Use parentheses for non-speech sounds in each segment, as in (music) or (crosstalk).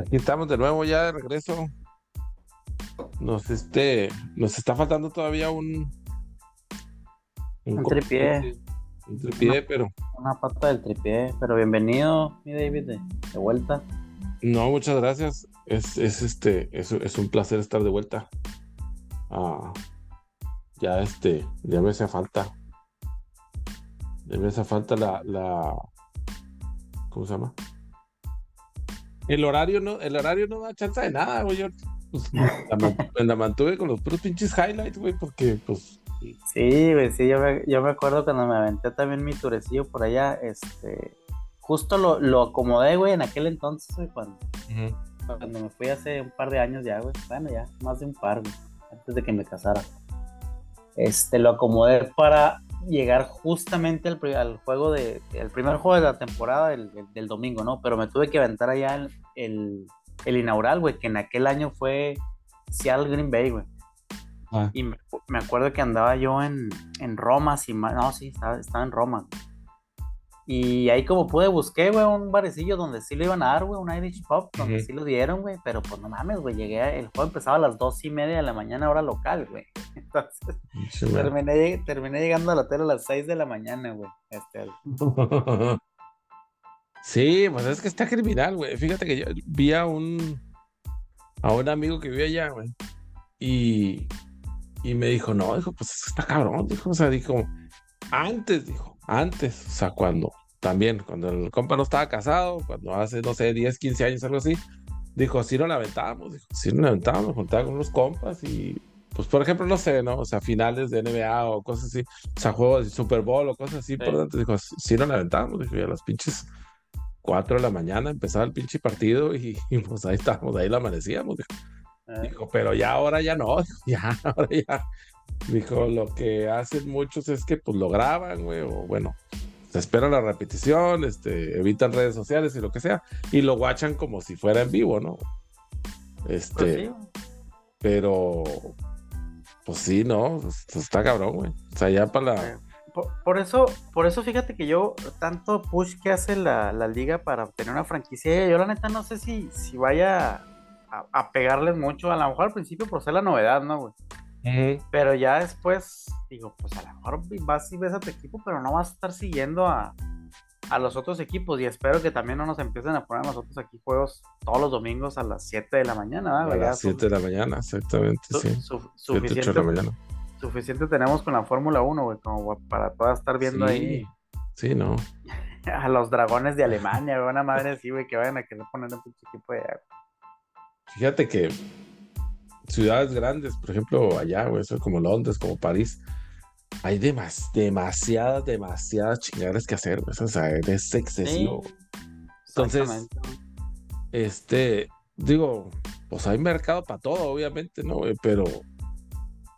Aquí estamos de nuevo ya de regreso. Nos este, nos está faltando todavía un Un tripié. Un tripié, pero Una pata del tripié, pero bienvenido, mi David, de, de vuelta. no, muchas gracias. Es, es este, es, es un placer estar de vuelta. Ah, ya este, ya me hace falta. Ya me hace falta la, la, ¿cómo se llama? El horario no, el horario no da chance de nada, güey. Yo pues, (laughs) la me la mantuve con los puros pinches highlights, güey, porque pues Sí, güey, sí, yo me, yo me acuerdo cuando me aventé también mi turecillo por allá, este, justo lo, lo acomodé, güey, en aquel entonces, güey, cuando, cuando me fui hace un par de años ya, güey, bueno, ya, más de un par, güey, antes de que me casara. Este, lo acomodé para llegar justamente al, juego de, el primer juego de la temporada del, del- domingo, ¿no? Pero me tuve que aventar allá el, el, el inaugural, güey, que en aquel año fue Seattle Green Bay, güey. Ah. Y me, me acuerdo que andaba yo en, en Roma, si no, sí, estaba, estaba en Roma. Y ahí como pude busqué, güey, un barecillo donde sí lo iban a dar, güey, un Irish Pub, donde sí lo dieron, güey, pero pues no mames, güey, llegué, a- el juego empezaba a las dos y media de la mañana, hora local, güey. (laughs) Entonces, terminé, terminé llegando al hotel a las 6 de la mañana, güey. Este, (laughs) Sí, pues es que está criminal, güey. Fíjate que yo vi a un a un amigo que vive allá, güey. Y, y me dijo, no, dijo, pues está cabrón, dijo, o sea, dijo, antes, dijo, antes, o sea, cuando, también, cuando el compa no estaba casado, cuando hace, no sé, 10, 15 años, algo así, dijo, sí no la aventábamos, dijo, sí no la aventábamos, juntaba con unos compas y, pues, por ejemplo, no sé, ¿no? O sea, finales de NBA o cosas así, o sea, juegos de Super Bowl o cosas así, por tanto, dijo, sí no la aventábamos, dijo, y a las pinches 4 de la mañana empezaba el pinche partido y, y, pues ahí estábamos, ahí la amanecíamos, dijo. eh, Dijo, pero ya ahora ya no, (laughs) ya, ahora ya. Dijo, lo que hacen muchos es que pues lo graban, güey, o bueno, se espera la repetición, este, evitan redes sociales y lo que sea, y lo guachan como si fuera en vivo, ¿no? Este, pues sí, pero, pues sí, no, pues, está cabrón, güey. O sea, ya para la... Por, por eso, por eso fíjate que yo, tanto push que hace la, la liga para obtener una franquicia, yo la neta no sé si, si vaya a, a pegarles mucho, a lo mejor al principio por ser la novedad, ¿no, güey? Pero ya después, digo, pues a lo mejor vas y ves a tu equipo, pero no vas a estar siguiendo a, a los otros equipos. Y espero que también no nos empiecen a poner nosotros aquí juegos todos los domingos a las 7 de la mañana, ¿verdad, A las 7 de la mañana, exactamente, su- sí. su- 7, 8 de la suficiente, mañana. suficiente tenemos con la Fórmula 1, güey, como para todas estar viendo Sí, ahí Sí, no. (laughs) a los dragones de Alemania, güey, una madre así, güey, que vayan a querer poner un pinche equipo de Fíjate que ciudades grandes, por ejemplo, allá, güey, eso como Londres, como París, hay demas, demasiadas, demasiadas chingaderas que hacer, güey. O sea, es excesivo. Entonces, exactamente, güey. Este, digo, pues hay mercado para todo, obviamente, ¿no? güey? Pero,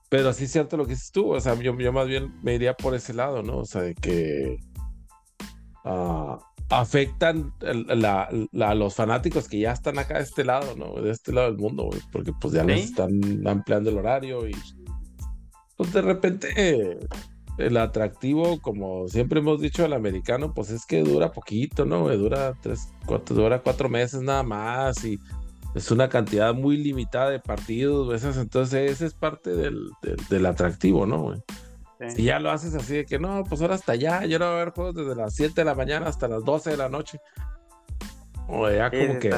pero sí es cierto lo que dices tú, o sea, yo, yo más bien me iría por ese lado, ¿no? O sea, de que ah, afectan a los fanáticos que ya están acá de este lado, ¿no? De este lado del mundo, güey, porque pues ya les Sí. están ampliando el horario y pues de repente eh, el atractivo, como siempre hemos dicho al americano, pues es que dura poquito, ¿no? güey? Dura tres, cuatro, dura cuatro meses nada más y es una cantidad muy limitada de partidos, veces, entonces ese es parte del, del, del atractivo, ¿no? güey? Sí. Si ya lo haces así de que no, pues ahora hasta allá, yo no voy a ver juegos desde las 7 de la mañana hasta las 12 de la noche. O ya Sí, como sí que,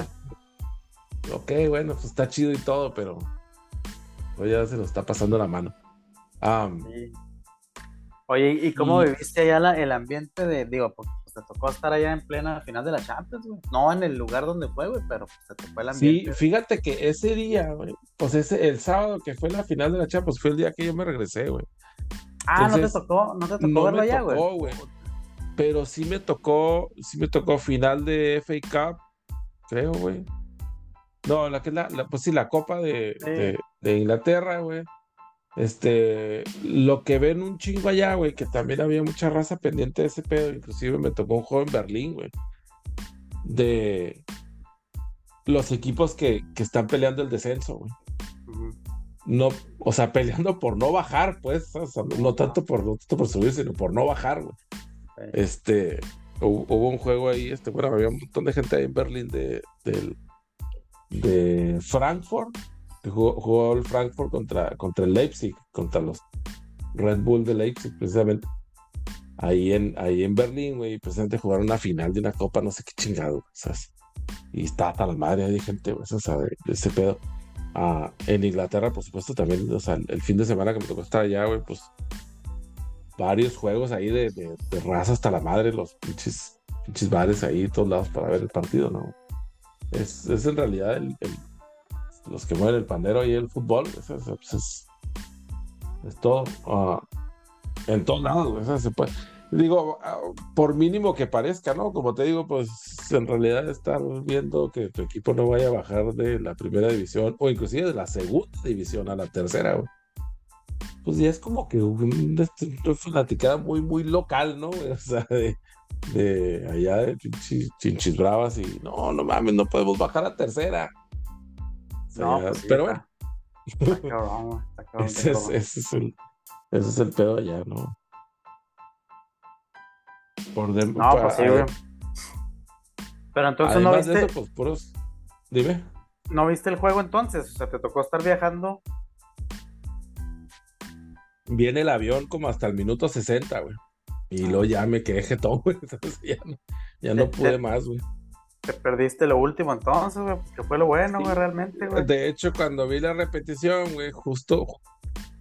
ok, bueno, pues está chido y todo, pero pues ya se lo está pasando la mano. Sí. Oye, ¿y cómo Y- viviste allá la- el ambiente de, digo, porque pues, te tocó estar allá en plena final de la Champions, güey? No en el lugar donde fue, güey, pero pues te tocó el Sí, ambiente. fíjate que ese día, güey, pues ese, el sábado que fue la final de la Champions, fue el día que yo me regresé, güey. Ah, no te tocó, no te tocó No verlo me güey. Pero sí me tocó, sí me tocó final de FA Cup, creo, güey. No, la que es la, la- pues sí, la Copa de, Sí. de, de Inglaterra, güey. Este, lo que ven un chingo allá, güey, que también había mucha raza pendiente de ese pedo. Inclusive me tocó un juego en Berlín, güey. De los equipos que, que están peleando el descenso, güey. Ujú. No, o sea, peleando por no bajar, pues, o sea, no tanto por, no tanto por subir, sino por no bajar, güey. Este, hubo, hubo un juego ahí, este, bueno, había un montón de gente ahí en Berlín de, del, de Frankfurt, jugó, el Frankfurt contra, contra el Leipzig, contra los Red Bull de Leipzig, precisamente. Ahí en, ahí en Berlín, güey, precisamente jugaron una final de una copa, no sé qué chingado, ¿sabes? Y está hasta la madre hay gente, güey, eso sabe, de ese pedo. En Inglaterra, por supuesto, también, o sea, el fin de semana que me tocó estar allá, güey, pues varios juegos ahí de, de, raza hasta la madre, los pinches, pinches bares ahí, todos lados para ver el partido, ¿no? Es, es en realidad el, los que mueven el pandero y el fútbol, es, es, es todo. Ah, en todos lados, se puede. Digo, ah, por mínimo que parezca, ¿no? Como te digo, pues en realidad estar viendo que tu equipo no vaya a bajar de la primera división o inclusive de la segunda división a la tercera, pues ya es como que una, fanaticada muy, muy local, ¿no? (laughs) O sea, de, allá de chinchis, bravas y no, no mames, no podemos bajar a tercera. no, pues pero bueno. (laughs) ese, es, el, ese es el pedo allá, ¿no? Por. No, pues sí, güey. Pero entonces no viste. De eso, pues puros. Dime. ¿No viste el juego entonces? O sea, te tocó estar viajando. Viene el avión como hasta el minuto 60, güey. Y luego ya me quedé todo, güey. (laughs) ya no, ya no pude más, güey. Te perdiste lo último entonces, güey. Que fue lo bueno, güey, realmente, güey. De hecho, cuando vi la repetición, güey, justo,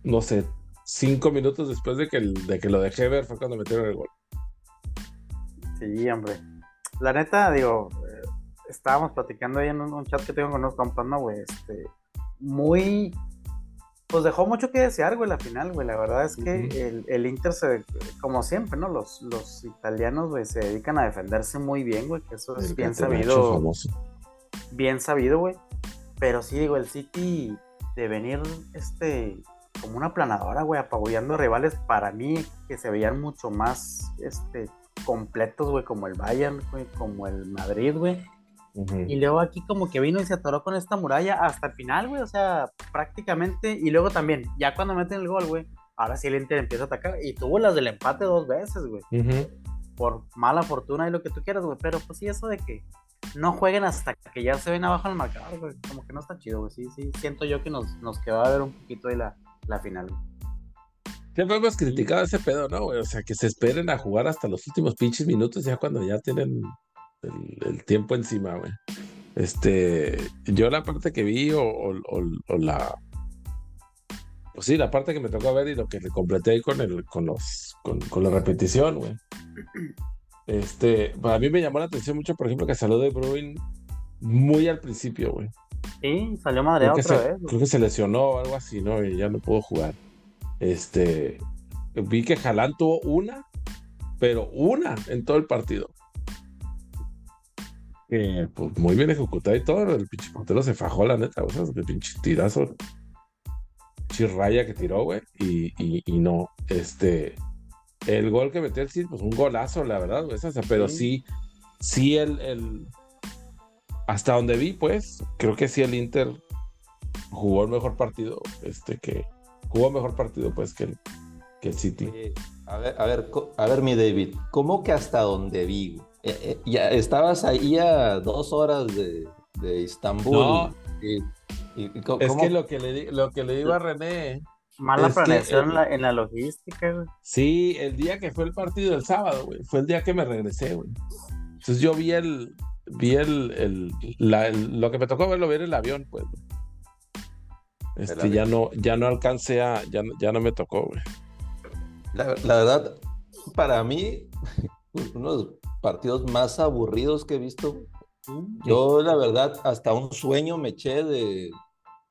no sé, cinco minutos después de que, de que lo dejé ver fue cuando metieron el gol. Sí, hombre. La neta, digo, eh, estábamos platicando ahí en un, chat que tengo con unos compas, ¿no, güey? Este, muy. Pues dejó mucho que desear, güey, la final, güey. La verdad es que el, Inter se, como siempre, ¿no? Los, los italianos, güey, se dedican a defenderse muy bien, güey, que eso es bien sabido. Bien sabido, güey. Pero sí, digo, el City de venir, este, como una planadora, güey, apabullando rivales para mí que se veían mucho más, este, completos, güey, como el Bayern, güey, como el Madrid, güey. Y luego aquí como que vino y se atoró con esta muralla hasta el final, güey, o sea, prácticamente. Y luego también, ya cuando meten el gol, güey, ahora sí el Inter empieza a atacar. Y tuvo las del empate dos veces, güey. Por mala fortuna y lo que tú quieras, güey. Pero pues sí, eso de que no jueguen hasta que ya se ven abajo en el marcador, güey. Como que no está chido, güey. Sí, sí, siento yo que nos, nos quedó a ver un poquito ahí la, la final, güey. Siempre hemos criticado ese pedo, ¿no, güey? O sea, que se esperen a jugar hasta los últimos pinches minutos, ya cuando ya tienen el, tiempo encima, güey. Este, yo la parte que vi o, o, la. Pues sí, la parte que me tocó ver y lo que le completé ahí con el, con los, con, la repetición, güey. Este, para mí me llamó la atención mucho, por ejemplo, que salió de Bruin muy al principio, güey. Sí, salió madreado otra vez. Creo que se lesionó o algo así, ¿no? Y ya no pudo jugar. Este, vi que Jalán tuvo una, pero una en todo el partido. pues muy bien ejecutado y todo. El pinche portero se fajó, la neta, o sea, el pinche tirazo, chirraya que tiró, güey. Y, y, no, este, el gol que metió el Cid, pues un golazo, la verdad, güey, pero sí, sí, el, el, hasta donde vi, pues, creo que sí el Inter jugó el mejor partido, este, que, jugó mejor partido pues que el, que el City. a ver, a ver, a ver, mi David, ¿cómo que hasta donde vi? Eh, eh, ya estabas ahí a dos horas de, de Istambul. No. es que lo que le lo que le digo a René. Mala planeación en, la, logística, güey. Sí, el día que fue el partido el sábado, güey, fue el día que me regresé, güey. Entonces yo vi el, vi el, el, la, lo que me tocó verlo, ver el avión, pues. Este, ya no, ya no alcancé a, ya, ya no me tocó, güey. La, verdad, para mí, (laughs) uno de los partidos más aburridos que he visto. Yo, la verdad, hasta un sueño me eché de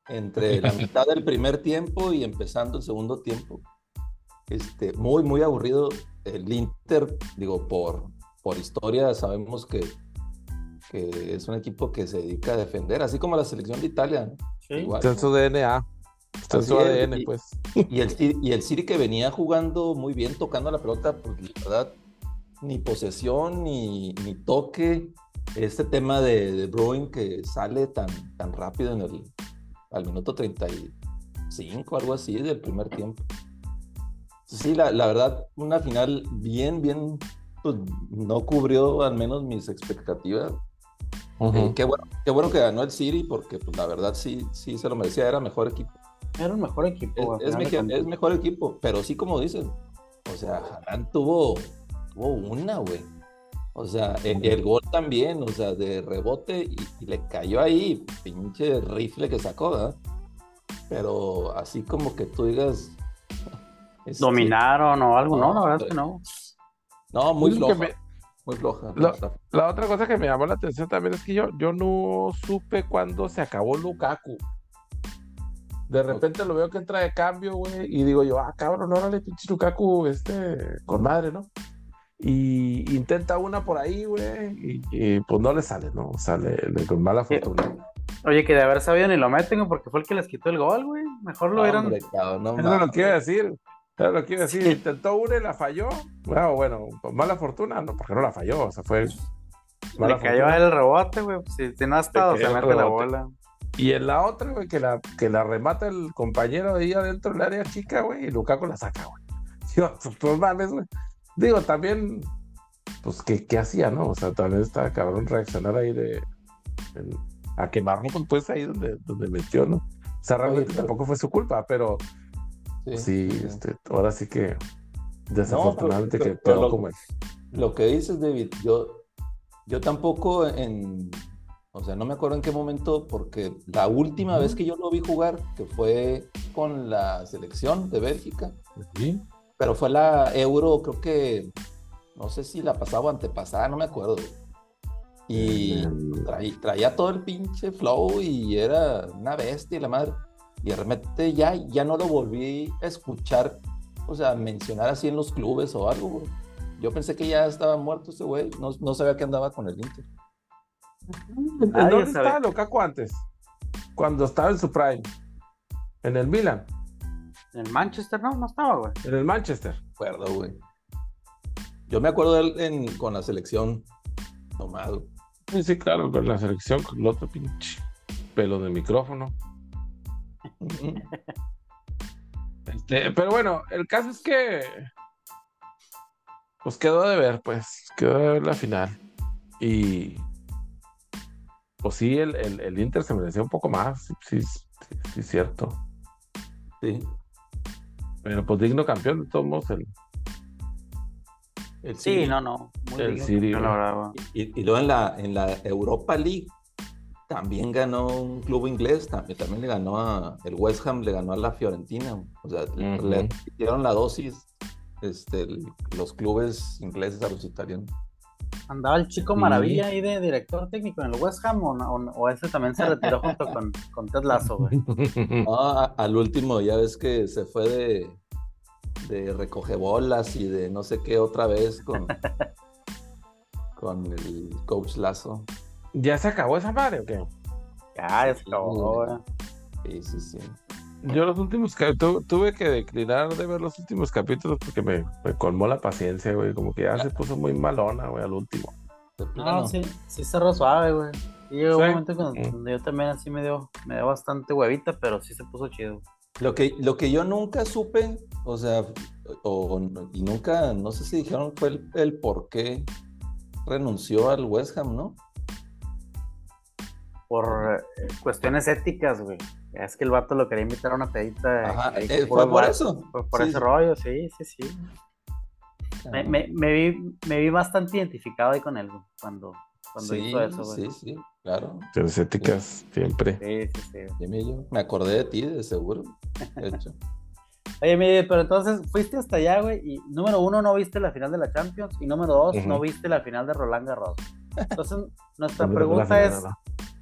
entre la (laughs) mitad del primer tiempo y empezando el segundo tiempo. Este, muy, muy aburrido. El Inter, digo, por, por historia sabemos que, que es un equipo que se dedica a defender, así como la selección de Italia. ¿no? Está en su DNA. Está en su ADN, pues. Y el, y el City que venía jugando muy bien, tocando la pelota, porque la verdad, ni posesión, ni, ni toque. Este tema de, de Bruin que sale tan, tan rápido en el, al minuto 35, algo así, del primer tiempo. Sí, la, la verdad, una final bien, bien, pues no cubrió al menos mis expectativas. Eh, qué, bueno, qué bueno que ganó el City porque pues, la verdad sí, sí se lo merecía, era mejor equipo. Era un mejor equipo. Es, mejor, equipo, pero sí como dicen, o sea, Haaland tuvo, tuvo una, güey. O sea, el, gol también, o sea, de rebote y, le cayó ahí, pinche rifle que sacó, ¿verdad? Pero así como que tú digas. (laughs) Este, Dominaron o algo, no, la verdad es que no. No, muy floja. Muy floja. La, otra cosa que me llamó la atención también es que yo, yo no supe cuándo se acabó Lukaku. De repente lo veo que entra de cambio, güey, y digo yo, ah, cabrón, órale, pinche Lukaku, este, con madre, ¿no? Y intenta una por ahí, güey, y, pues no le sale, ¿no? O sea, le, con mala fortuna. Oye, que de haber sabido ni lo meten, porque fue el que les quitó el gol, güey. Mejor lo vieron. No, Eso lo quiero decir. Eso lo quiero decir. Intentó una y la falló. Bueno, bueno, mala fortuna, no, porque no la falló, o sea, fue. Le cayó el rebote, güey. Si, si, no ha estado, se mete la bola. Y en la otra, güey, que la, que la remata el compañero de ahí adentro del área chica, güey, y Lukaku la saca, güey. (laughs) Digo, pues mames, güey. Digo, también, pues, ¿qué, ¿qué, hacía, no? O sea, también está cabrón reaccionar ahí de. a quemarlo, pues, ahí donde, donde metió, ¿no? O sea, realmente tampoco fue su culpa, pero. Sí, Este, ahora sí que. Desafortunadamente que pero, como es. Lo que dices, David, yo, yo tampoco en o sea, no me acuerdo en qué momento, porque la última vez que yo lo vi jugar, que fue con la selección de Bélgica, pero fue la Euro, creo que, no sé si la pasaba o antepasada, no me acuerdo. Y traía, todo el pinche flow y era una bestia la madre. Y de repente ya, ya no lo volví a escuchar, o sea, mencionar así en los clubes o algo. Yo pensé que ya estaba muerto ese güey, no, no sabía que andaba con el Inter. ¿En dónde estaba Lukaku antes? Cuando estaba en su prime. En el Milan. En el Manchester, no, no estaba, güey. En el Manchester. Acuerdo, güey. Yo me acuerdo de él con la selección tomado. Sí, sí, claro, con la selección, con el otro pinche pelo de micrófono. Este, pero bueno, el caso es que. Pues quedó de ver, pues. Quedó de ver la final. Y pues sí, el, el, Inter se merecía un poco más, sí, sí, sí, cierto. Sí. Pero pues digno campeón de todos modos el, el sí, no, no. Muy el digno, y, y, luego en la, en la Europa League también ganó un club inglés, también, también le ganó a el West Ham, le ganó a la Fiorentina. O sea, le dieron la dosis este, los clubes ingleses a los italianos. ¿Andaba el chico maravilla ahí de director técnico en el West Ham o, ese también se retiró junto con, con Ted Lasso, güey? (laughs) al último, ya ves que se fue de, de recoge bolas y de no sé qué otra vez con, (laughs) con el coach Lazo. ¿Ya se acabó esa madre o qué? Ya, es acabó. Sí, sí, sí. Yo los últimos tuve que declinar de ver los últimos capítulos porque me, colmó la paciencia, güey. Como que ya se puso muy malona, güey, al último. No, sí, sí cerró suave, güey. Y llegó un momento mm. donde yo también así me dio, me dio bastante huevita, pero sí se puso chido. Lo que, lo que yo nunca supe, o sea, o, y nunca, no sé si dijeron fue el, el por qué renunció al West Ham, ¿no? Por eh, cuestiones éticas, güey. Es que el vato lo quería invitar a una pedita. Ajá, eh, fue por eso. por ese rollo, sí, sí, sí. Me, me, me, vi, me vi bastante identificado ahí con él cuando, cuando hizo eso. Güey. Sí, sí, claro. Las éticas siempre. Sí, sí, sí. me acordé de ti, de seguro. De hecho. (laughs) Oye, mire, pero entonces fuiste hasta allá, güey, y número uno, no viste la final de la Champions, y número dos, no viste la final de Roland Garros. Entonces, (laughs) nuestra pregunta es,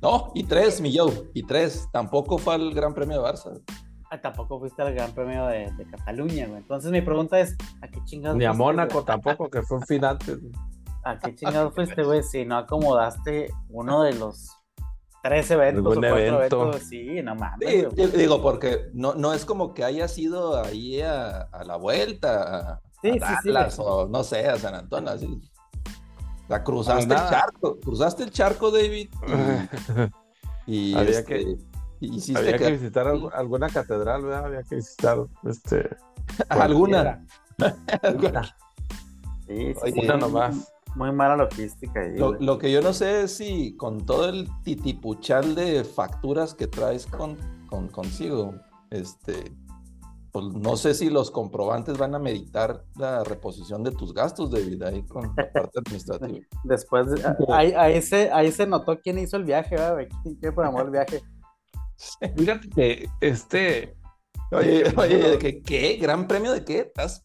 no, y tres, mi y tres. Tampoco fue al Gran Premio de Barça. Ah, tampoco fuiste al Gran Premio de, Cataluña, güey. Entonces mi pregunta es, ¿a qué chingados Ni a Mónaco tampoco, que fue un final. ¿A qué chingados fuiste, güey, si no acomodaste uno de los tres eventos o cuatro eventos? Sí, no mames. digo, porque no, no es como que haya sido ahí a, la vuelta, sí, sí, sí, o no sé, a San Antonio, así sea, cruzaste el charco, cruzaste el charco, David. Y, (laughs) había que, este, había que, visitar alguna catedral, ¿verdad? Había que visitar este (laughs) alguna. (laughs) ¿Alguna? Sí, sí, Una nomás. Muy mala logística. Ahí, lo, que yo no sé es si con todo el titipuchal de facturas que traes con, con consigo, este, pues no sé si los comprobantes van a meditar la reposición de tus gastos de vida ahí con la parte administrativa. (laughs) Después, ahí, se, ahí se notó quién hizo el viaje, ¿verdad? ¿Quién programó el viaje? Fíjate que este. Oye, oye, ¿qué? ¿qué? ¿Gran premio de qué? ¿Estás?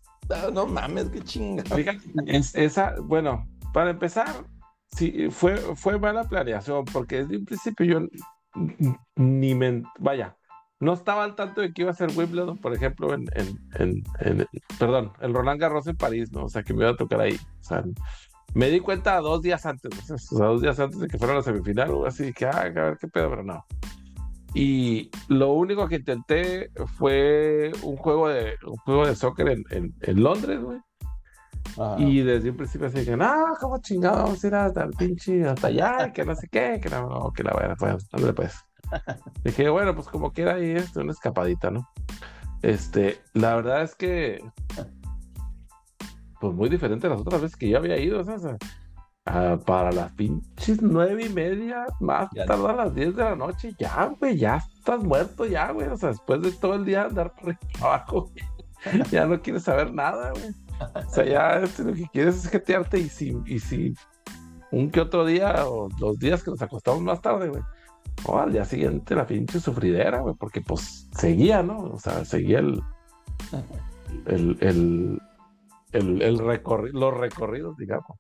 No mames, qué chinga. Fíjate, esa, bueno, para empezar, sí, fue, fue mala planeación, porque desde un principio yo ni me. Vaya, no estaba al tanto de que iba a ser Wimbledon, por ejemplo, en, en, en, perdón, el Roland Garros en París, ¿no? O sea, que me iba a tocar ahí. O sea, me di cuenta dos días antes, o sea, dos días antes de que fuera la semifinal, o así, que, ah, a ver qué pedo, pero no. Y lo único que intenté fue un juego de, un juego de soccer en, en, Londres, güey. Y desde un principio se dijeron, ah, ¿cómo chingados vamos a ir hasta el pinche, hasta allá, que no sé qué, que no, que la buena, pues, ándale pues. Dije, bueno, pues como quiera ahí es una escapadita, ¿no? Este, la verdad es que, pues muy diferente a las otras veces que yo había ido, o sea, para las pinches nueve y media, más tarde a las diez de la noche, ya, güey, ya estás muerto, ya, güey, o sea, después de todo el día andar por abajo, (laughs) ya no quieres saber nada, güey. O sea, ya este, lo que quieres es jetearte y si, y si un que otro día o los días que nos acostamos más tarde, güey, o al día siguiente la pinche sufridera, güey, porque pues seguía, ¿no? O sea, seguía el, el, el, el, el los recorridos, digamos.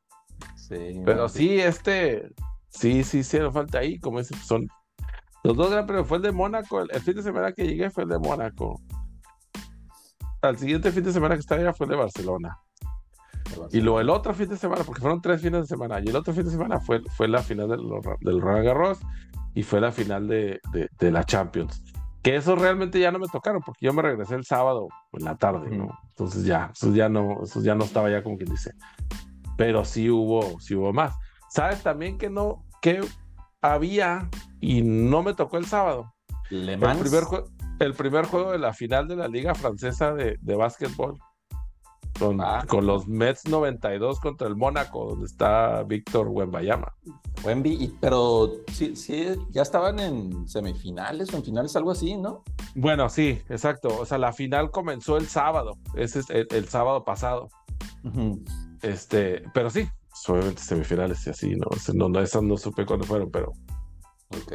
Sí. Pero sí, este, sí, sí, sí, no falta ahí, como ese, son los dos pero fue el de Mónaco, el, fin de semana que llegué fue el de Mónaco. Al siguiente fin de semana que estaba allá fue el de Barcelona. Y luego el otro fin de semana, porque fueron tres fines de semana, y el otro fin de semana fue, fue la final del, del Roland Garros y fue la final de, de, la Champions. Que eso realmente ya no me tocaron, porque yo me regresé el sábado en la tarde, ¿no? Entonces ya, eso ya no, eso ya no estaba ya como quien dice. Pero sí hubo, sí hubo más. ¿Sabes también que no, que había y no me tocó el sábado? el primer, el primer juego de la final de la Liga Francesa de, de Básquetbol. Con, ah. con, los Mets 92 contra el Mónaco, donde está Víctor Wembayama. Wemby, pero sí, sí, ya estaban en semifinales o en finales, algo así, ¿no? Bueno, sí, exacto. O sea, la final comenzó el sábado, ese es el, sábado pasado. Este, pero sí, obviamente semifinales y así, ¿no? no, no, esas no supe cuándo fueron, pero. Ok.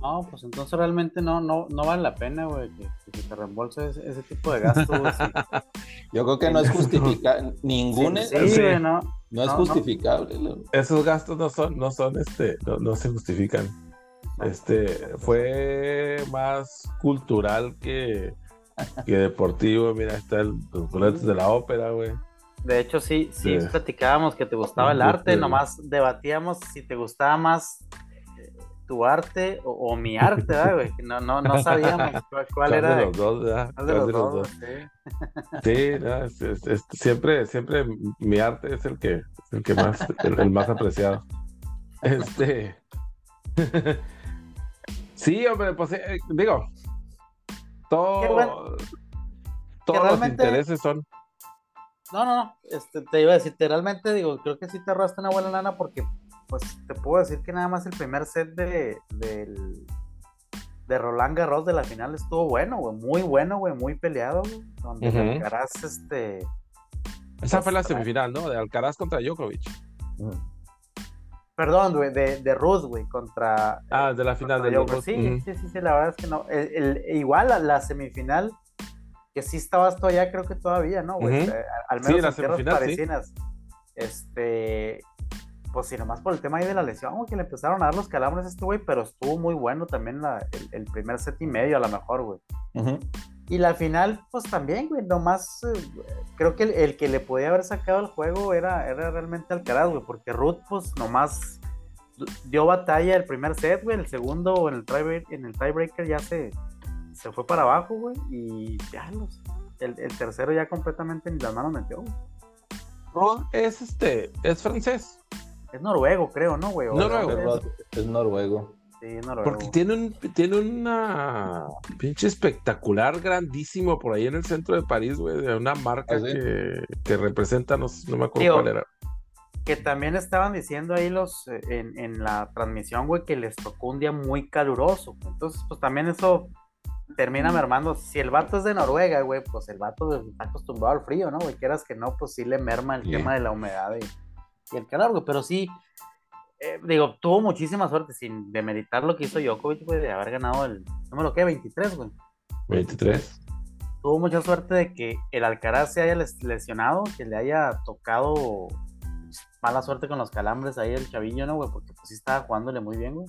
No, pues entonces realmente no, no, no vale la pena, güey, que, te reembolse ese, tipo de gastos. (laughs) Yo creo que no es justificable, ningún sí, no, no, es justificable. Esos gastos no son, no son, este, no, se justifican. Este, fue más cultural que, que deportivo. Mira, está el, los boletos de la ópera, güey. De hecho, sí, sí, platicábamos que te gustaba el arte, nomás debatíamos si te gustaba más tu arte o, mi (laughs) arte, ¿verdad, güey? No, no, no sabíamos cuál, era. De los dos, ¿verdad? De los, dos, Sí, sí siempre, siempre mi arte es el que, el que más, el, más apreciado. Este. (laughs) sí, hombre, pues eh, digo, todo, todos los intereses son. No, no, no, este, te iba a decir, realmente digo, creo que sí te arrastra una buena lana porque pues te puedo decir que nada más el primer set de, de Roland Garros de la final estuvo bueno, güey, muy bueno, güey, muy peleado, donde Alcaraz, este... Esa fue la pues, semifinal, ¿no? De Alcaraz contra Djokovic. Perdón, güey, de, de Ruth, güey, contra... Ah, de la final de Djokovic. Sí, sí, sí, sí, la verdad es que no. igual la, la, semifinal, que sí estabas todavía, creo que todavía, ¿no, güey? Al menos sí, las semifinal, parecinas. Este, pues si nomás por el tema ahí de la lesión, que le empezaron a dar los calambres a este güey, pero estuvo muy bueno también el, primer set y medio a lo mejor, güey. Y la final, pues también, güey, nomás eh, creo que el, que le podía haber sacado el juego era, era realmente Alcaraz, güey, porque Ruth, pues nomás dio batalla el primer set, güey, el segundo en el tiebreaker, en el tiebreaker ya se, se fue para abajo, güey, y ya los, el, tercero ya completamente en las manos metió, güey. Ruth es este, es francés. Es noruego, creo, ¿no, güey? Noruego. Es, noruego. Sí, noruego. Porque tiene, un, tiene una pinche espectacular, grandísimo por ahí en el centro de París, güey, de una marca ¿Ah, que, que, representa, no, no me acuerdo cuál era. que también estaban diciendo ahí los eh, en, en, la transmisión, güey, que les tocó un día muy caluroso. Entonces, pues también eso termina mermando. Si el vato es de Noruega, güey, pues el vato está acostumbrado al frío, ¿no? Güey, quieras que no, pues sí le merma el tema de la humedad y, el calor, güey. Pero sí, eh, digo, tuvo muchísima suerte, sin demeritar lo que hizo Djokovic, güey, de haber ganado el número que 23, güey. 23 tuvo mucha suerte de que el Alcaraz se haya lesionado, que le haya tocado mala suerte con los calambres ahí el chavillo, ¿no, güey? Porque pues sí estaba jugándole muy bien, güey.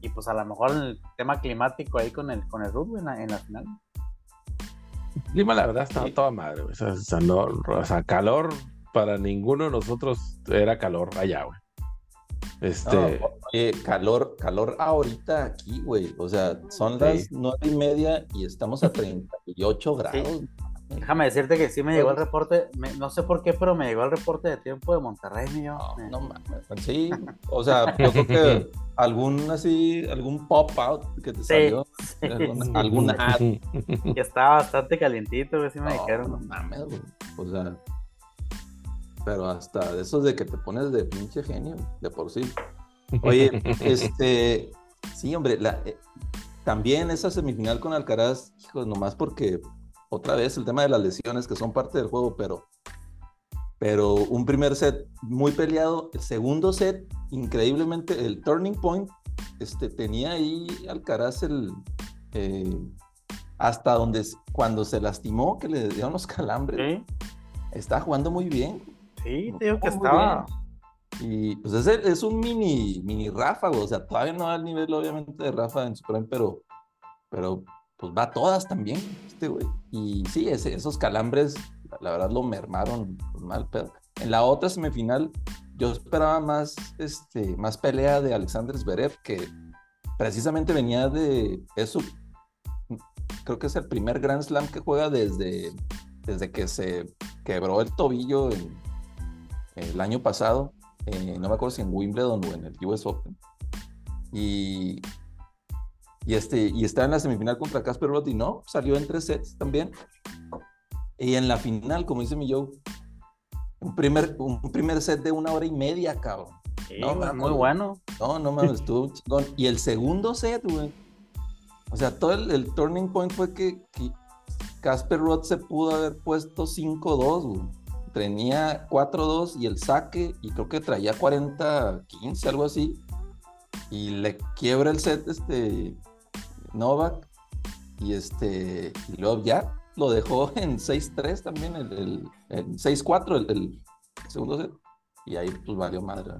Y pues a lo mejor el tema climático ahí con el, con el rugby en la, final. El clima, la verdad, estaba toda madre, güey. O sea, no, o sea, calor para ninguno de nosotros era calor allá, güey. Este. calor, calor ahorita aquí, güey. O sea, son las nueve y media y estamos a 38 grados. Déjame decirte que sí me llegó el reporte, no sé por qué, pero me llegó el reporte de tiempo de Monterrey, mío. No, no mames. Sí, o sea, yo creo que (laughs) algún así, algún pop-out que te salió, alguna, ad. (laughs) Que estaba bastante calientito, güey, sí me dijeron. No mames, güey. O sea, pero hasta de esos de que te pones de pinche genio, de por sí. Oye, (laughs) este, sí, hombre, la, eh, también esa semifinal con Alcaraz, hijos, nomás porque otra vez el tema de las lesiones que son parte del juego, pero, pero un primer set muy peleado, el segundo set, increíblemente, el turning point, este, tenía ahí Alcaraz el, eh, hasta donde cuando se lastimó, que le dieron los calambres, está jugando muy bien. Sí, te digo que estaba. Y pues es, es un mini, mini Rafa, o sea, todavía no al nivel, obviamente, de Rafa en su prime, pero, pero pues va a todas también, este güey. Y sí, ese, esos calambres, la, verdad, lo mermaron pues, mal, pero en la otra semifinal, yo esperaba más, este, más pelea de Alexander Zverev, que precisamente venía de eso. Creo que es el primer Grand Slam que juega desde, desde que se quebró el tobillo en, el año pasado, eh, no me acuerdo si en Wimbledon o en el US Open. Y, y, este, y está en la semifinal contra Casper Ruud y no, salió en tres sets también. Y en la final, como dice mi Joe, un primer, un primer set de una hora y media, cabrón. no, muy bueno. No, no mames, (laughs) estuvo chingón. Y el segundo set, güey. O sea, todo el, turning point fue que Casper Ruud se pudo haber puesto 5-2, güey tenía 4-2 y el saque, y creo que traía 40-15, algo así. Y le quiebra el set este Novak. Y este. Y luego ya lo dejó (laughs) en 6-3 también, el, el, 6-4 el, segundo set. Y ahí pues valió madre.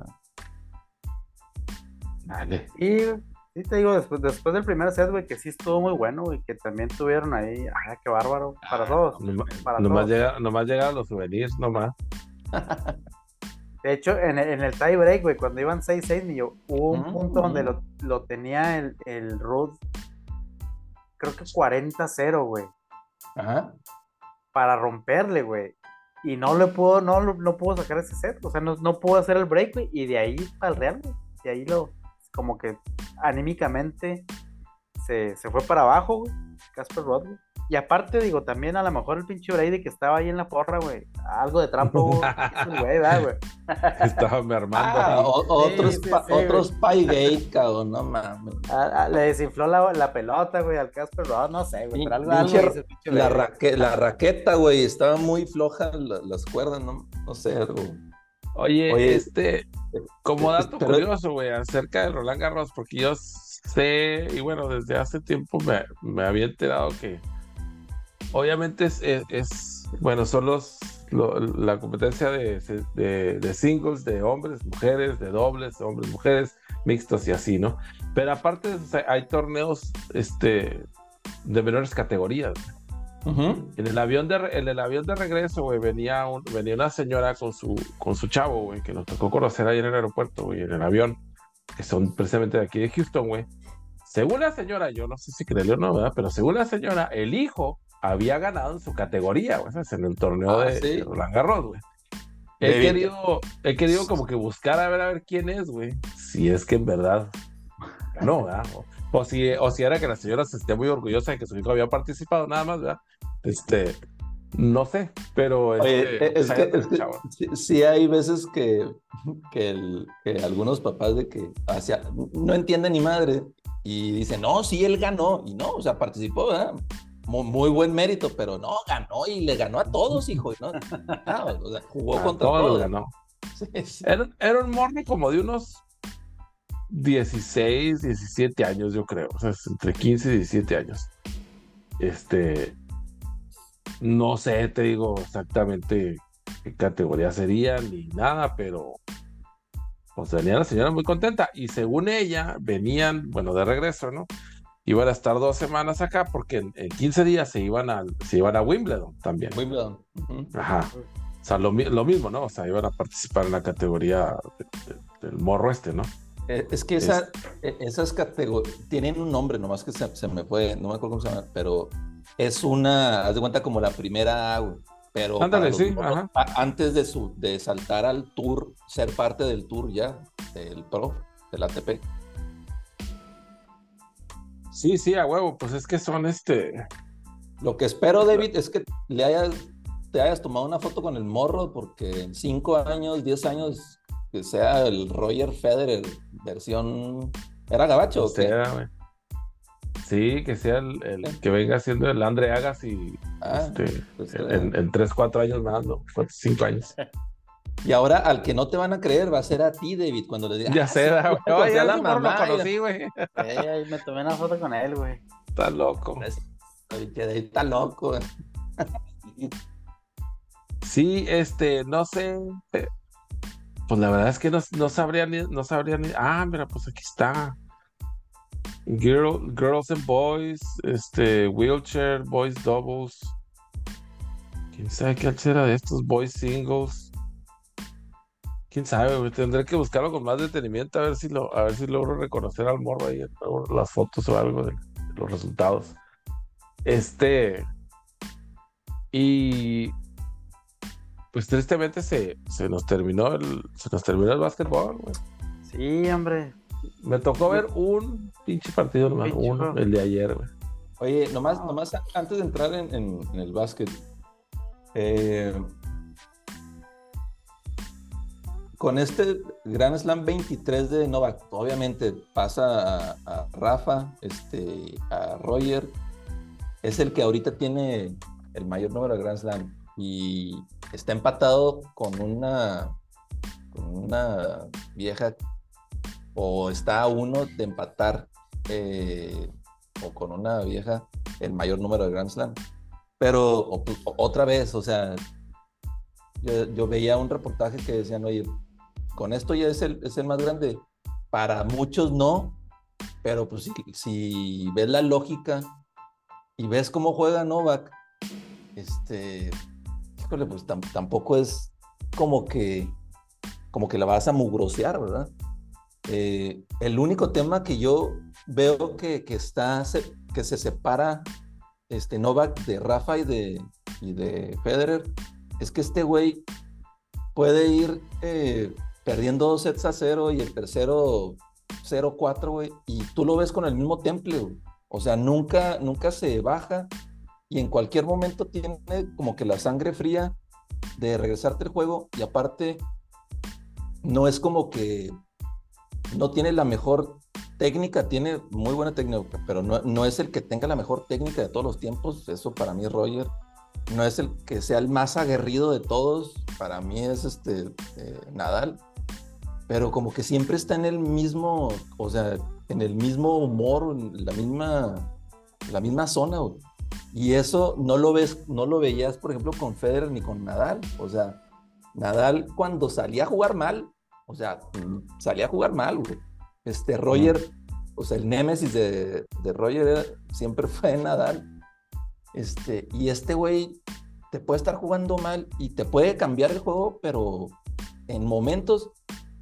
Vale. Y Sí, te digo, después, después del primer set, güey, que sí estuvo muy bueno, y que también tuvieron ahí, ah, qué bárbaro, para ah, todos. para nomás, Llega, nomás llegaron los souvenirs, nomás. (laughs) De hecho, en el, en el tie break, güey, cuando iban 6-6, hubo un punto donde lo, lo, tenía el, el Ruth, creo que 40-0, güey. Ajá. Para romperle, güey. Y no le pudo, no, no pudo sacar ese set, o sea, no, no pudo hacer el break, güey, y de ahí para el Real, güey. De ahí lo, como que anímicamente se, fue para abajo, güey, Casper Ruud, Y aparte, digo, también a lo mejor el pinche Brady que estaba ahí en la porra, güey. Algo de trampo, güey, (laughs) güey. (laughs) Estaba mermando. Ah, otros, otros Pygate, cabrón, no mames. Ah, ah, le desinfló la, pelota, güey, al Casper Ruud, no sé, güey. Pero algo, la, la raqueta, güey, estaba muy floja las cuerdas, no, no sé, algo. Oye, este, como dato curioso, güey, acerca de Roland Garros, porque yo sé, y bueno, desde hace tiempo me, había enterado que obviamente es, bueno, son los, la competencia de, de, singles, de hombres, mujeres, de dobles, hombres, mujeres, mixtos y así, ¿no? Pero aparte hay torneos este, de menores categorías. En el avión de en el avión de regreso, güey, venía venía una señora con su con su chavo, güey, que nos tocó conocer ahí en el aeropuerto, güey, en el avión, que son precisamente de aquí de Houston, güey. Según la señora, yo no sé si creyó o no, ¿verdad? Pero según la señora, el hijo había ganado en su categoría, güey, en el torneo ah, de, Roland Garros, güey. He querido, he querido como que buscar a ver a ver quién es, güey. Si es que en verdad no, ¿verdad? O si, o si era que la señora se esté muy orgullosa de que su hijo había participado, nada más, ¿verdad? Este, No sé, pero este, es, que, sí, hay veces que, que, algunos papás de que hacia, no entienden ni madre y dicen, no, sí, él ganó. Y no, o sea, participó, ¿verdad? Muy, buen mérito, pero no, ganó y le ganó a todos, hijo. ¿no? o sea, jugó contra todos. Ganó. Era, era, un morro como de unos 16, 17 años, yo creo. O sea, entre 15 y 17 años. Este, no sé, te digo exactamente qué categoría sería ni nada, pero pues venía la señora muy contenta y según ella venían, bueno, de regreso, ¿no? Iban a estar dos semanas acá porque en, 15 días se iban, a, se iban a Wimbledon también. Wimbledon. Ajá. O sea, lo, mismo, ¿no? O sea, iban a participar en la categoría del morro este, ¿no? Eh, es que esa, e, esas categorías tienen un nombre, nomás que se, se, me fue, no me acuerdo cómo se llama, pero es una, haz de cuenta como la primera, pero antes de, su, de saltar al tour, ser parte del tour ya, del Pro, del ATP. Sí, sí, a huevo, pues es que son este. Lo que espero, David, es que le hayas, te hayas tomado una foto con el morro, porque en cinco años, diez años, que sea el Roger Federer versión. ¿Era gabacho? O sea, Sí, que sea el, que venga siendo el Andre Agassi ah, este, pues, en, en 3, 4 años más, ¿no? 4, 5 años. Y ahora al que no te van a creer va a ser a ti, David, cuando le digas. Ya ah, sé, güey. Oye, ya la mamá, lo conocí, güey. Eh, me tomé una foto con él, güey. Está loco. Está loco. (laughs) Sí, este, no sé. Pues la verdad es que no, no sabría ni, no sabría ni. Ah, mira, pues aquí está. Girls and Boys, este, Wheelchair, Boys Doubles. ¿Quién sabe qué era de estos? Boys Singles. ¿Quién sabe? Tendré que buscarlo con más detenimiento a ver si lo, a ver si logro reconocer al morro ahí, las fotos o algo de, los resultados. Este. Y pues tristemente se, se nos terminó el, se nos terminó el básquetbol, güey. Sí, hombre. Me tocó ver un pinche partido, hermano. Uno, el de ayer, güey. Oye, nomás, nomás antes de entrar en, el básquet. Eh, con este Grand Slam 23 de Novak, obviamente pasa a, Rafa, este, a Roger. Es el que ahorita tiene el mayor número de Grand Slam. Y está empatado con una, con una vieja o está a uno de empatar eh, o con una vieja el mayor número de Grand Slam. Pero pues, otra vez, o sea, yo, veía un reportaje que decían, oye, con esto ya es el, es el más grande. Para muchos no, pero pues si, si ves la lógica y ves cómo juega Novak, este, pues tampoco es como que, como que la vas a mugrosear, ¿verdad? Eh, el único tema que yo veo que, que, está, que se separa este Novak de Rafa y de, y de Federer es que este güey puede ir eh, perdiendo dos sets a cero y el tercero 0-4, güey, y tú lo ves con el mismo temple, O sea, nunca, nunca se baja y en cualquier momento tiene como que la sangre fría de regresarte el juego y aparte no es como que no tiene la mejor técnica, tiene muy buena técnica, pero no, es el que tenga la mejor técnica de todos los tiempos. Eso para mí Roger. No es el que sea el más aguerrido de todos. Para mí es este eh, Nadal. Pero como que siempre está en el mismo, o sea, en el mismo humor, en la misma, la misma zona. Y eso no lo ves, no lo veías, por ejemplo, con Federer ni con Nadal. O sea, Nadal cuando salía a jugar mal, o sea, salía a jugar mal, güey. Este Roger, o sea, el némesis de, de Roger siempre fue Nadal. Este, y este güey te puede estar jugando mal y te puede cambiar el juego, pero en momentos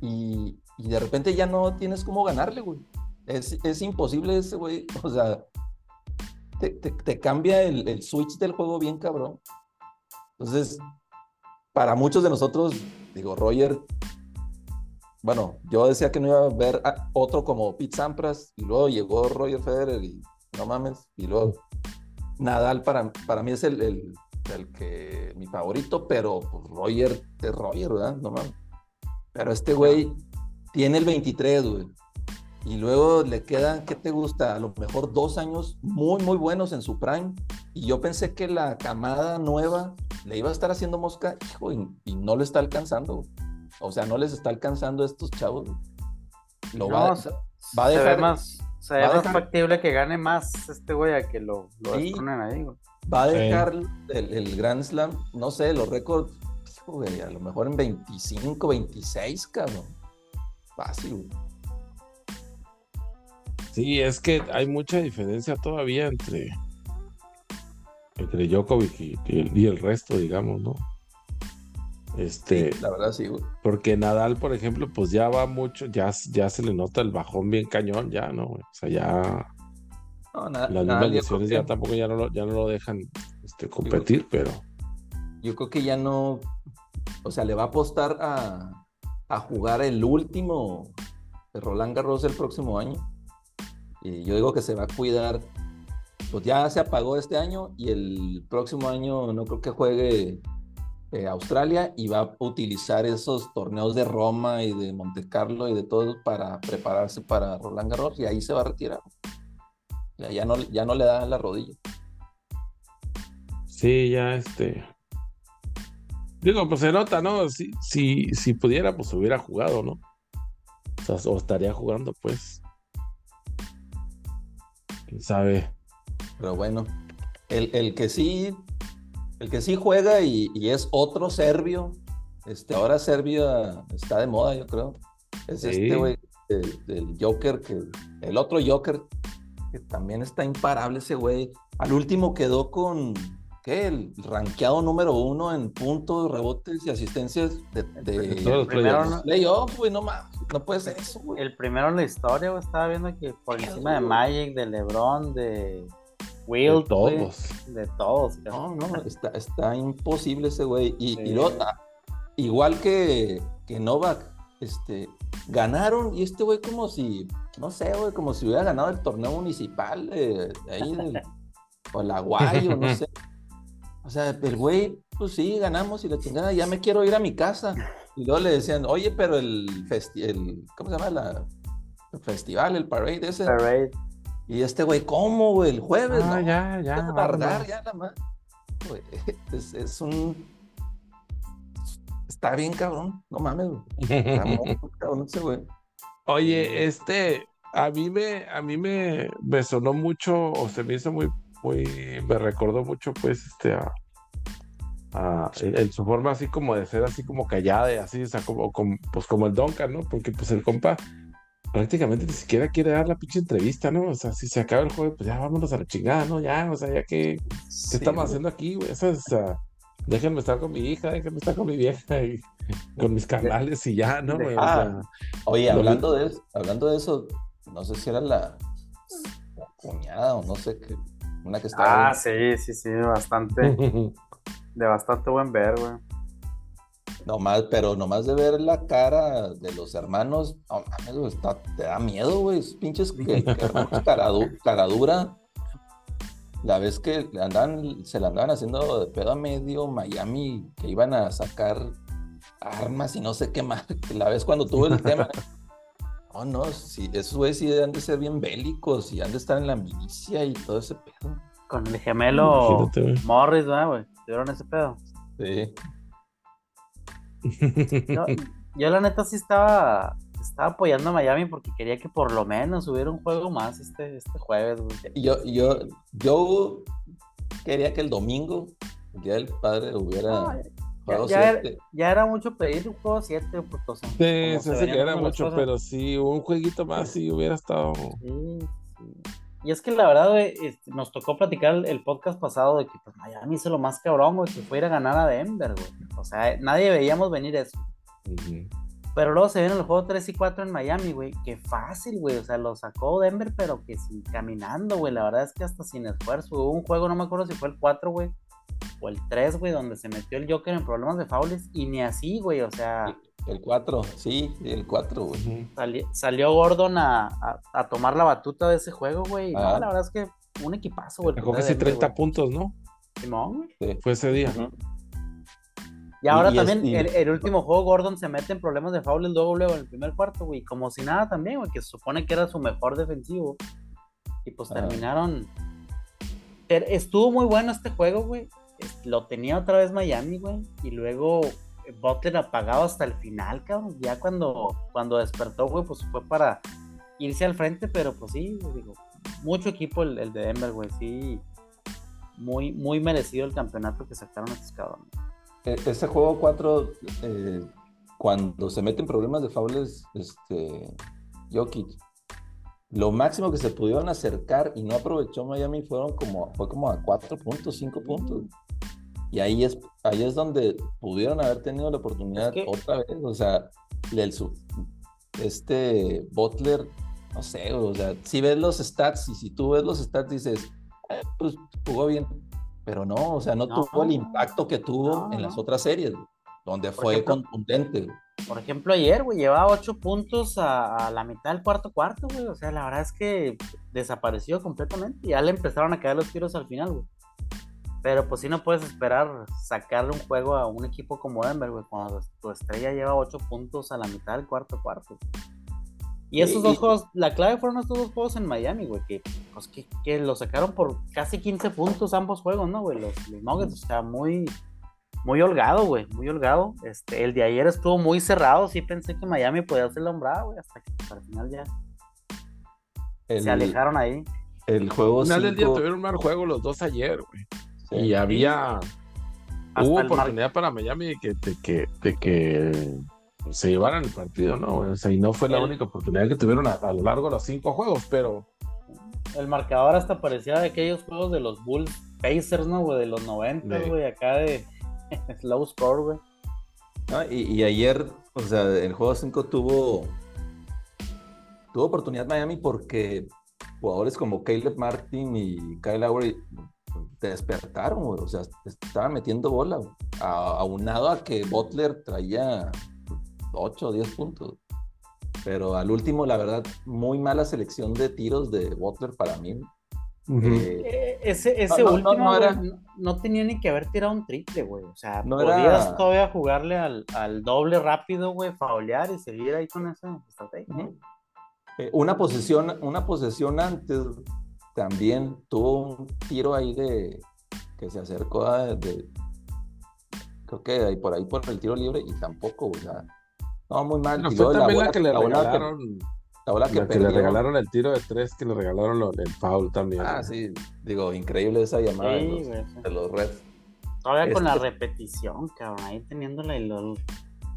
y, y de repente ya no tienes cómo ganarle, güey. Es, es imposible ese güey, (laughs) o sea, te, cambia el, el, switch del juego bien cabrón. Entonces, para muchos de nosotros, digo, Roger bueno, yo decía que no iba a ver otro como Pete Sampras y luego llegó Roger Federer y no mames, y luego Nadal para, para mí es el, el que mi favorito, pero pues, Roger es Roger, ¿verdad? No mames. Pero este güey tiene el 23, güey. Y luego le quedan, ¿qué te gusta? A lo mejor dos años muy, muy buenos en su prime. Y yo pensé que la camada nueva le iba a estar haciendo mosca, hijo, y, no le está alcanzando. O sea, no les está alcanzando a estos chavos. Lo va, va, a dejar. más, se ve más factible que gane más este güey a que lo, lo ahí, güey. Va a dejar el, el, Grand Slam, no sé, los récords, güey, a lo mejor en 25, 26, cabrón. Fácil, güey. Sí, es que hay mucha diferencia todavía entre, entre Djokovic y, el resto, digamos, ¿no? Este, la verdad sí, güey. Porque Nadal, por ejemplo, pues ya va mucho, ya, ya se le nota el bajón bien cañón, ya, ¿no? O sea, ya las mismas lesiones ya tampoco ya no lo, ya no lo dejan este, competir, pero. Yo creo que ya no. O sea, le va a apostar a, a jugar el último de Roland Garros el próximo año. Y yo digo que se va a cuidar. Pues ya se apagó este año y el próximo año no creo que juegue eh, Australia y va a utilizar esos torneos de Roma y de Monte Carlo y de todo para prepararse para Roland Garros y ahí se va a retirar. Ya, no, ya no le da la rodilla. Sí, ya este. Digo, pues se nota, ¿no? Si, si, si pudiera, pues hubiera jugado, ¿no? O estaría jugando, pues sabe. Pero bueno, el, que sí, el que sí juega y, es otro serbio, este, ahora Serbia está de moda, yo creo. Es este güey, el, Joker, que, el otro Joker, que también está imparable ese güey. Al último quedó con, ¿qué? El rankeado número uno en puntos, rebotes y asistencias de, de playoff, güey, no mames. No puede ser eso, güey. El primero en la historia, güey, estaba viendo que por encima de Magic, de LeBron, de Will, de todos. de todos. No, no, está, está imposible ese güey. Y, ah, igual que, que Novak, este, ganaron y este güey como si, no sé, güey, como si hubiera ganado el torneo municipal de, ahí, o el Aguayo, no sé. (laughs) O sea, el güey, pues sí, ganamos y la chingada, ya me quiero ir a mi casa. Y luego le decían, oye, pero el, festival, ¿cómo se llama? La, el festival, el parade ese. Parade. Y este güey, ¿cómo, güey? El jueves, ah, ya, ya. Tardar, ya nada más. es, es, un... Está bien cabrón, no mames, güey. Está muy (laughs) cabrón ese güey. Oye, este, a mí me, a mí me, me sonó mucho, o se me hizo muy, muy, me recordó mucho, pues, este, a, en su forma así como de ser así como callada y así, o sea, como, pues como el Duncan, ¿no? Porque pues el compa prácticamente ni siquiera quiere dar la pinche entrevista, ¿no? O sea, si se acaba el juego, pues ya vámonos a la chingada, ¿no? Ya, o sea, ya que, ¿qué estamos haciendo aquí, güey? Eso es, déjenme estar con mi hija, déjenme estar con mi vieja y con mis canales y ya, ¿no? oye, hablando de, hablando de eso, no sé si era la, cuñada o no sé qué, una que estaba... Ah, sí, sí, sí, bastante. (laughs) De bastante buen ver, güey. Nomás, pero nomás de ver la cara de los hermanos, no mames, te da miedo, güey. Pinches que, cara, (laughs) dura. La vez que andan, se la andaban haciendo de pedo a medio Miami, que iban a sacar armas y no sé qué más. (laughs) La vez cuando tuvo el tema. No, no, sí, esos güeyes sí han de ser bien bélicos y han de estar en la milicia y todo ese pedo. Con el gemelo Morris, güey? ¿Tuvieron ese pedo? Sí. (laughs) yo la neta sí estaba, estaba apoyando a Miami porque quería que por lo menos hubiera un juego más este, este jueves. Yo, yo, yo quería que el domingo, el Día del Padre, hubiera... ya, era, ya, era, mucho pedir un juego 7 pues, Sí, sí, que era mucho, pero sí, un jueguito más si hubiera estado. Sí, sí. Y es que la verdad, este, nos tocó platicar el, podcast pasado de que pues, Miami hizo lo más cabrón, güey, que fue ir a ganar a Denver, güey. O sea, nadie veíamos venir eso. Pero luego se viene el juego 3 y 4 en Miami, güey. Qué fácil, güey. O sea, lo sacó Denver, pero que sí, caminando, güey. La verdad es que hasta sin esfuerzo. Hubo un juego, no me acuerdo si fue el 4, güey. O el 3, güey, donde se metió el Joker en problemas de faules. Y ni así, güey. O sea. El 4, sí, el 4, güey. salió Gordon a, a, tomar la batuta de ese juego, güey. No, ah. la verdad es que un equipazo, güey. Mejor que sí 30 puntos, ¿no? Simón, Fue ese día. Y ahora también, el, último juego, Gordon se mete en problemas de foul luego, luego en el primer cuarto, güey. Como si nada también, güey, que se supone que era su mejor defensivo. Y pues terminaron. Estuvo muy bueno este juego, güey. Lo tenía otra vez Miami, güey. Y luego Butler apagado hasta el final, cabrón. Ya cuando, cuando despertó, güey, pues fue para irse al frente, pero pues sí, digo, mucho equipo el, el de Denver, güey. Sí, muy, muy merecido el campeonato que sacaron estos cabrones. E, ese juego 4, eh, cuando se meten problemas de faules, este, Jokic, lo máximo que se pudieron acercar y no aprovechó Miami fueron como, fue como a 4 puntos, 5 puntos. Y ahí es, ahí es donde pudieron haber tenido la oportunidad otra vez. O sea, el, este Butler, no sé, o sea, si ves los stats y si tú ves los stats dices, eh, pues jugó bien, pero no, o sea, no, tuvo el impacto que tuvo en las otras series, donde fue contundente. Por ejemplo, ayer, güey, llevaba ocho puntos a, la mitad del cuarto cuarto, güey. O sea, la verdad es que desapareció completamente. Ya le empezaron a caer los tiros al final, güey. Pero pues sí no puedes esperar sacarle un juego a un equipo como Denver, güey, cuando tu estrella lleva ocho puntos a la mitad del cuarto cuarto. Y esos dos juegos, la clave fueron estos dos juegos en Miami, güey, que, pues, que, que lo sacaron por casi 15 puntos ambos juegos, ¿no, güey? Los, Nuggets, o sea, muy, muy holgado, güey, muy holgado. Este, el de ayer estuvo muy cerrado, sí pensé que Miami podía ser hombrado, güey, hasta que al final ya se alejaron ahí. El juego Al final del día tuvieron un mal juego los dos ayer, güey. Y había... Hubo oportunidad para Miami de que, de que, de que se llevaran el partido, ¿no? O sea, y no fue la única oportunidad que tuvieron a, lo largo de los cinco juegos, pero. El marcador hasta parecía de aquellos juegos de los Bulls Pacers, ¿no, güey? De los 90, güey, acá de (laughs) slow score, güey. y, ayer, o sea, el juego 5 tuvo. Tuvo oportunidad Miami porque jugadores como Caleb Martin y Kyle Lowry despertaron, güey. O sea, estaban metiendo bola, aunado a que Butler traía 8 o 10 puntos. Pero al último, la verdad, muy mala selección de tiros de Butler para mí. Eh, eh, ese ese último no, tenía ni que haber tirado un triple, güey. O sea, no podías todavía jugarle al, doble rápido, güey, faulear y seguir ahí con esa estrategia. Eh, una posesión, una posesión antes también tuvo un tiro ahí de que se acercó a de, creo que ahí por ahí por el tiro libre y tampoco, o sea, no, muy mal. No, fue también la, que le regalaron. La que, le regalaron el tiro de tres, que le regalaron el foul también. Ah, sí. Digo, increíble esa llamada de, los, Reds. Todavía con la este repetición, cabrón, ahí teniéndola y lo...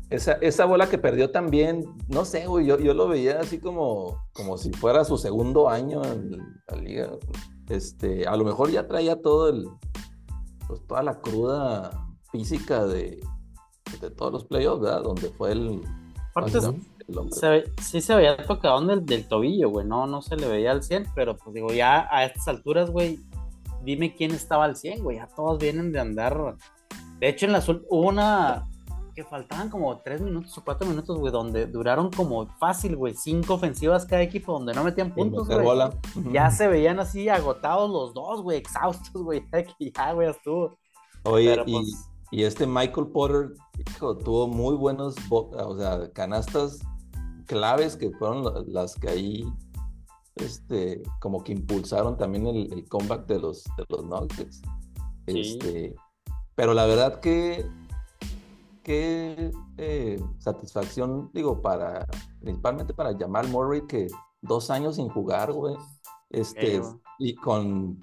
Esa, esa bola que perdió también, no sé, güey, yo, yo lo veía así como, como si fuera su segundo año en la liga. Este, a lo mejor ya traía todo el, pues toda la cruda física de, de todos los playoffs, ¿verdad? Donde fue el, Aparte, sí se había tocado del, del tobillo, güey. No, no se le veía al 100, pero pues digo, ya a estas alturas, güey, dime quién estaba al 100, güey. Ya todos vienen de andar. De hecho, en la hubo una que faltaban como 3 minutos o 4 minutos, güey, donde duraron como fácil, güey, 5 ofensivas cada equipo, donde no metían puntos, güey. Ya se veían así agotados los dos, güey, exhaustos, (laughs) güey. Ya, güey, estuvo. Oye, y pues, y este Michael Potter tuvo muy buenos o sea, canastas claves que fueron las que ahí este, como que impulsaron también el, comeback de los, de los Nuggets. Este, pero la verdad que qué eh, satisfacción, digo, para principalmente para Jamal Murray, que dos años sin jugar, güey, este, y con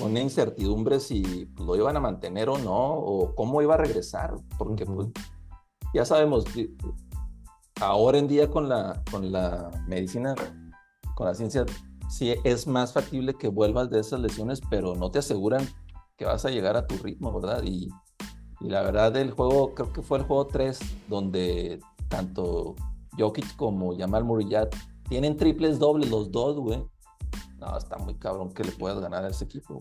una incertidumbre si lo iban a mantener o no, o cómo iba a regresar, porque pues, ya sabemos, ahora en día con la, con la medicina, con la ciencia, sí es más factible que vuelvas de esas lesiones, pero no te aseguran que vas a llegar a tu ritmo, ¿verdad? Y, y la verdad el juego, creo que fue el juego 3, donde tanto Jokic como Jamal Murray ya tienen triples dobles los dos, güey no, está muy cabrón que le puedas ganar a ese equipo.